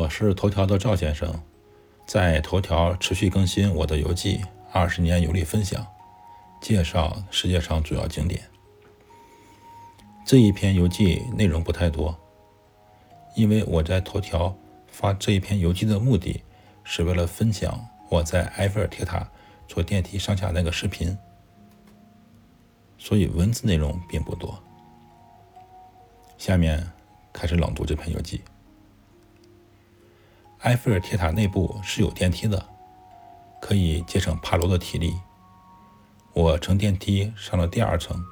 我是头条的赵先生，在头条持续更新我的游记，二十年游历分享，介绍世界上主要景点。这一篇游记内容不太多，因为我在头条发这一篇游记的目的是为了分享我在埃菲尔铁塔坐电梯上下那个视频，所以文字内容并不多。下面开始朗读这篇游记。埃菲尔铁塔内部是有电梯的，可以节省爬楼的体力。我乘电梯上了第二层，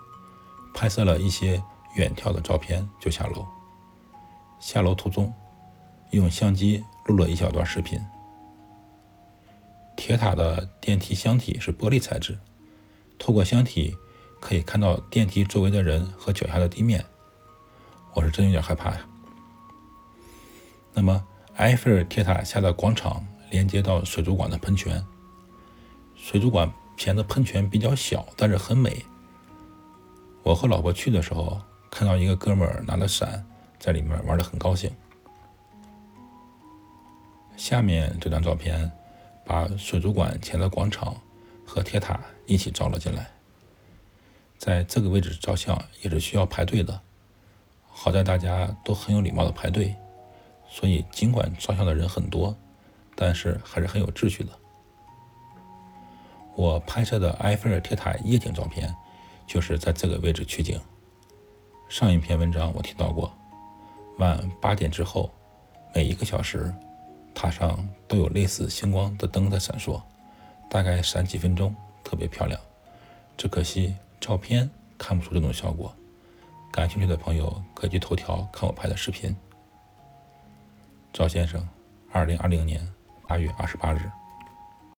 拍摄了一些远眺的照片，就下楼。下楼途中，用相机录了一小段视频。铁塔的电梯箱体是玻璃材质，透过箱体可以看到电梯周围的人和脚下的地面。我是真有点害怕呀。那么。埃菲尔铁塔下的广场连接到水族馆的喷泉。水族馆前的喷泉比较小，但是很美。我和老婆去的时候，看到一个哥们儿拿着伞在里面玩的很高兴。下面这张照片把水族馆前的广场和铁塔一起照了进来。在这个位置照相也是需要排队的，好在大家都很有礼貌的排队。所以，尽管照相的人很多，但是还是很有秩序的。我拍摄的埃菲尔铁塔夜景照片，就是在这个位置取景。上一篇文章我提到过，晚八点之后，每一个小时，塔上都有类似星光的灯在闪烁，大概闪几分钟，特别漂亮。只可惜照片看不出这种效果。感兴趣的朋友可以去头条看我拍的视频。赵先生，二零二零年八月二十八日。